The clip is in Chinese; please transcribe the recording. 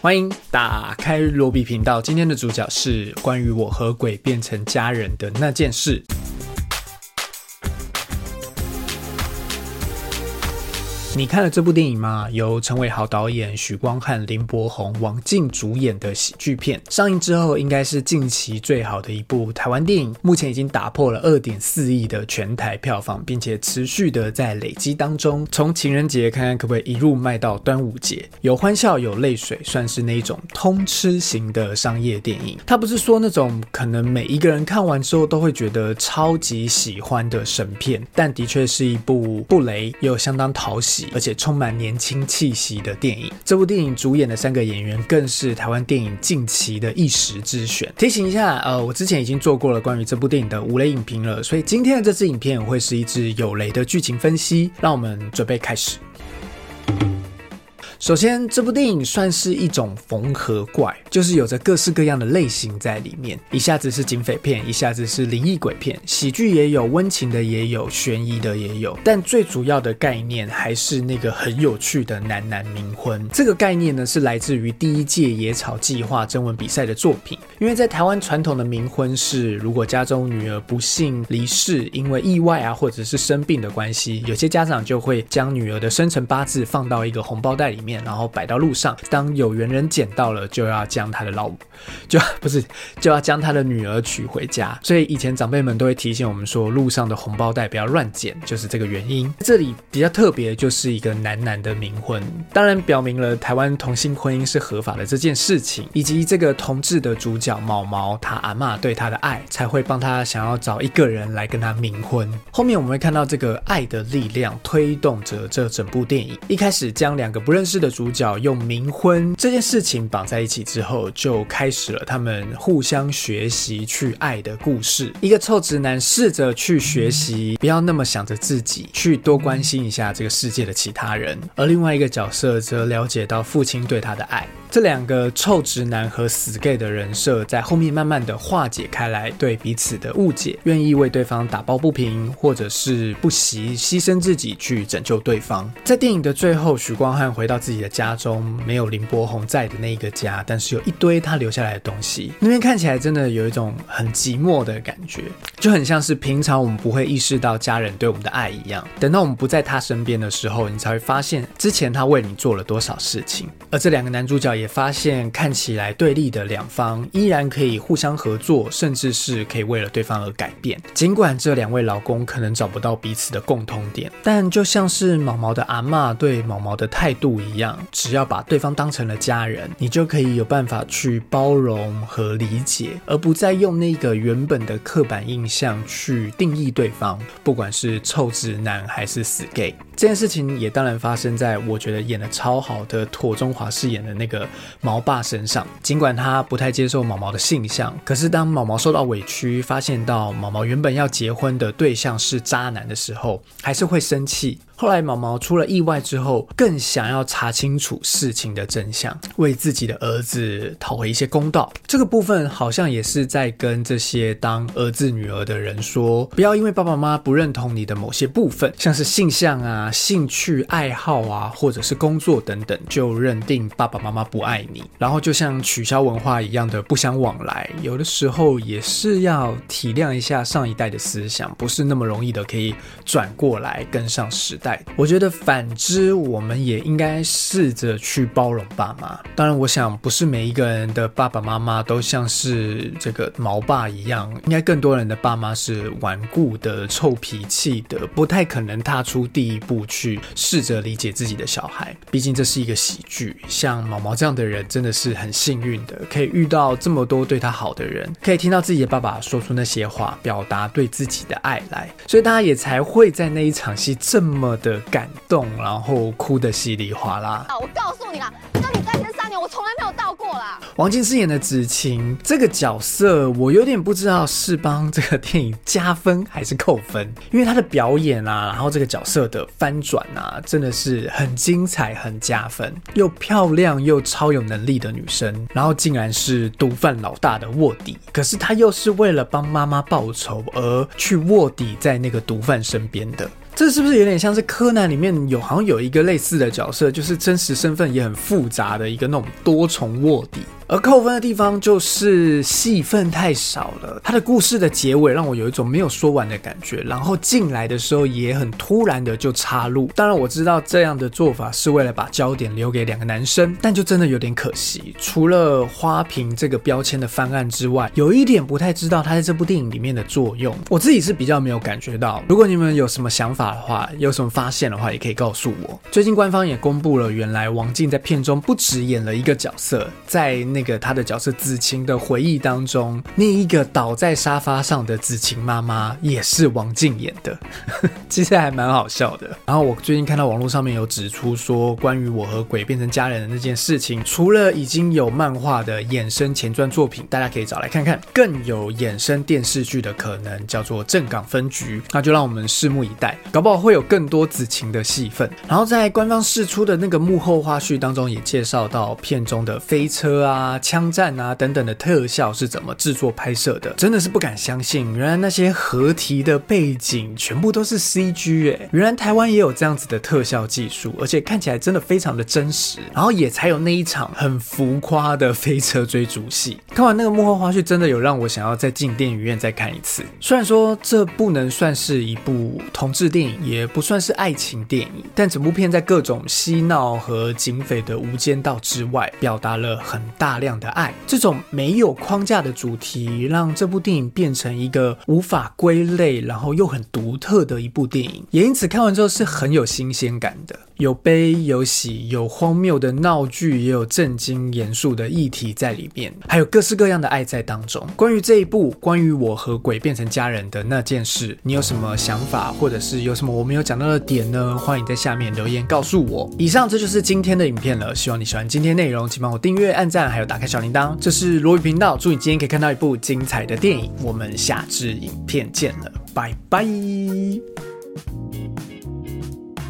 欢迎打开罗比频道。今天的主角是关于我和鬼变成家人的那件事。你看了这部电影吗？由陈伟豪导演、许光汉、林柏宏、王静主演的喜剧片，上映之后应该是近期最好的一部台湾电影。目前已经打破了二点四亿的全台票房，并且持续的在累积当中。从情人节看看可不可以一路卖到端午节，有欢笑有泪水，算是那一种通吃型的商业电影。它不是说那种可能每一个人看完之后都会觉得超级喜欢的神片，但的确是一部不雷又相当讨喜。而且充满年轻气息的电影，这部电影主演的三个演员更是台湾电影近期的一时之选。提醒一下，呃，我之前已经做过了关于这部电影的五雷影评了，所以今天的这支影片会是一支有雷的剧情分析。让我们准备开始。首先，这部电影算是一种缝合怪，就是有着各式各样的类型在里面。一下子是警匪片，一下子是灵异鬼片，喜剧也有，温情的也有，悬疑的也有。但最主要的概念还是那个很有趣的男男冥婚。这个概念呢，是来自于第一届野草计划征文比赛的作品。因为在台湾传统的冥婚是，如果家中女儿不幸离世，因为意外啊，或者是生病的关系，有些家长就会将女儿的生辰八字放到一个红包袋里面。面，然后摆到路上，当有缘人捡到了，就要将他的老，就不是就要将他的女儿娶回家。所以以前长辈们都会提醒我们说，路上的红包袋不要乱捡，就是这个原因。这里比较特别，就是一个男男的冥婚，当然表明了台湾同性婚姻是合法的这件事情，以及这个同志的主角毛毛他阿妈对他的爱，才会帮他想要找一个人来跟他冥婚。后面我们会看到这个爱的力量推动着这整部电影，一开始将两个不认识。的主角用冥婚这件事情绑在一起之后，就开始了他们互相学习去爱的故事。一个臭直男试着去学习，不要那么想着自己，去多关心一下这个世界的其他人；而另外一个角色则了解到父亲对他的爱。这两个臭直男和死 gay 的人设，在后面慢慢的化解开来，对彼此的误解，愿意为对方打抱不平，或者是不惜牺牲自己去拯救对方。在电影的最后，许光汉回到自己的家中，没有林柏宏在的那一个家，但是有一堆他留下来的东西。那边看起来真的有一种很寂寞的感觉，就很像是平常我们不会意识到家人对我们的爱一样。等到我们不在他身边的时候，你才会发现之前他为你做了多少事情。而这两个男主角。也发现看起来对立的两方依然可以互相合作，甚至是可以为了对方而改变。尽管这两位老公可能找不到彼此的共通点，但就像是毛毛的阿妈对毛毛的态度一样，样只要把对方当成了家人，你就可以有办法去包容和理解，而不再用那个原本的刻板印象去定义对方，不管是臭直男还是死 gay。这件事情也当然发生在我觉得演的超好的妥中华饰演的那个毛爸身上。尽管他不太接受毛毛的性向，可是当毛毛受到委屈，发现到毛毛原本要结婚的对象是渣男的时候，还是会生气。后来毛毛出了意外之后，更想要查清楚事情的真相，为自己的儿子讨回一些公道。这个部分好像也是在跟这些当儿子女儿的人说，不要因为爸爸妈妈不认同你的某些部分，像是性向啊、兴趣爱好啊，或者是工作等等，就认定爸爸妈妈不爱你，然后就像取消文化一样的不相往来。有的时候也是要体谅一下上一代的思想，不是那么容易的可以转过来跟上时代。我觉得反之，我们也应该试着去包容爸妈。当然，我想不是每一个人的爸爸妈妈都像是这个毛爸一样，应该更多人的爸妈是顽固的、臭脾气的，不太可能踏出第一步去试着理解自己的小孩。毕竟这是一个喜剧，像毛毛这样的人真的是很幸运的，可以遇到这么多对他好的人，可以听到自己的爸爸说出那些话，表达对自己的爱来，所以大家也才会在那一场戏这么。的感动，然后哭得稀里哗啦。啊！我告诉你啦，跟你在一起三年，我从来没有到过啦。王静饰演的子晴这个角色，我有点不知道是帮这个电影加分还是扣分，因为她的表演啊，然后这个角色的翻转啊，真的是很精彩，很加分。又漂亮又超有能力的女生，然后竟然是毒贩老大的卧底，可是她又是为了帮妈妈报仇而去卧底在那个毒贩身边的。这是不是有点像是柯南里面有好像有一个类似的角色，就是真实身份也很复杂的一个那种多重卧底？而扣分的地方就是戏份太少了，他的故事的结尾让我有一种没有说完的感觉，然后进来的时候也很突然的就插入。当然我知道这样的做法是为了把焦点留给两个男生，但就真的有点可惜。除了花瓶这个标签的翻案之外，有一点不太知道他在这部电影里面的作用，我自己是比较没有感觉到。如果你们有什么想法的话，有什么发现的话，也可以告诉我。最近官方也公布了，原来王静在片中不止演了一个角色，在。那个他的角色子晴的回忆当中，那一个倒在沙发上的子晴妈妈也是王静演的，其实还蛮好笑的。然后我最近看到网络上面有指出说，关于我和鬼变成家人的那件事情，除了已经有漫画的衍生前传作品，大家可以找来看看，更有衍生电视剧的可能，叫做正港分局。那就让我们拭目以待，搞不好会有更多子晴的戏份。然后在官方释出的那个幕后花絮当中，也介绍到片中的飞车啊。啊，枪战啊等等的特效是怎么制作拍摄的？真的是不敢相信，原来那些合体的背景全部都是 CG 哎！原来台湾也有这样子的特效技术，而且看起来真的非常的真实。然后也才有那一场很浮夸的飞车追逐戏。看完那个幕后花絮，真的有让我想要再进电影院再看一次。虽然说这不能算是一部同志电影，也不算是爱情电影，但整部片在各种嬉闹和警匪的无间道之外，表达了很大。大量的爱，这种没有框架的主题，让这部电影变成一个无法归类，然后又很独特的一部电影，也因此看完之后是很有新鲜感的。有悲有喜，有荒谬的闹剧，也有震惊严肃的议题在里面，还有各式各样的爱在当中。关于这一部，关于我和鬼变成家人的那件事，你有什么想法，或者是有什么我没有讲到的点呢？欢迎在下面留言告诉我。以上这就是今天的影片了，希望你喜欢今天内容，请帮我订阅、按赞，还有。打开小铃铛，这是罗宇频道。祝你今天可以看到一部精彩的电影。我们下支影片见了，拜拜。